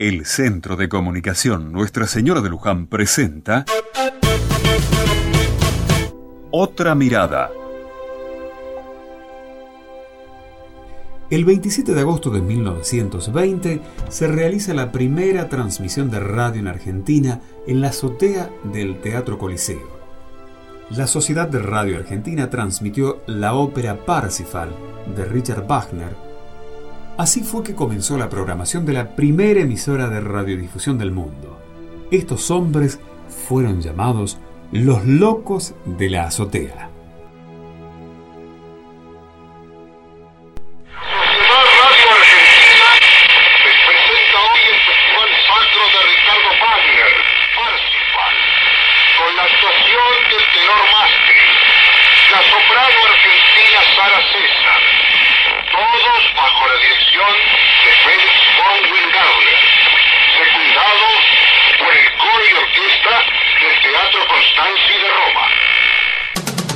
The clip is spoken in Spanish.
El Centro de Comunicación Nuestra Señora de Luján presenta Otra Mirada. El 27 de agosto de 1920 se realiza la primera transmisión de radio en Argentina en la azotea del Teatro Coliseo. La Sociedad de Radio Argentina transmitió la ópera Parsifal de Richard Wagner Así fue que comenzó la programación de la primera emisora de radiodifusión del mundo. Estos hombres fueron llamados los locos de la azotea. del Teatro Constanzi de Roma.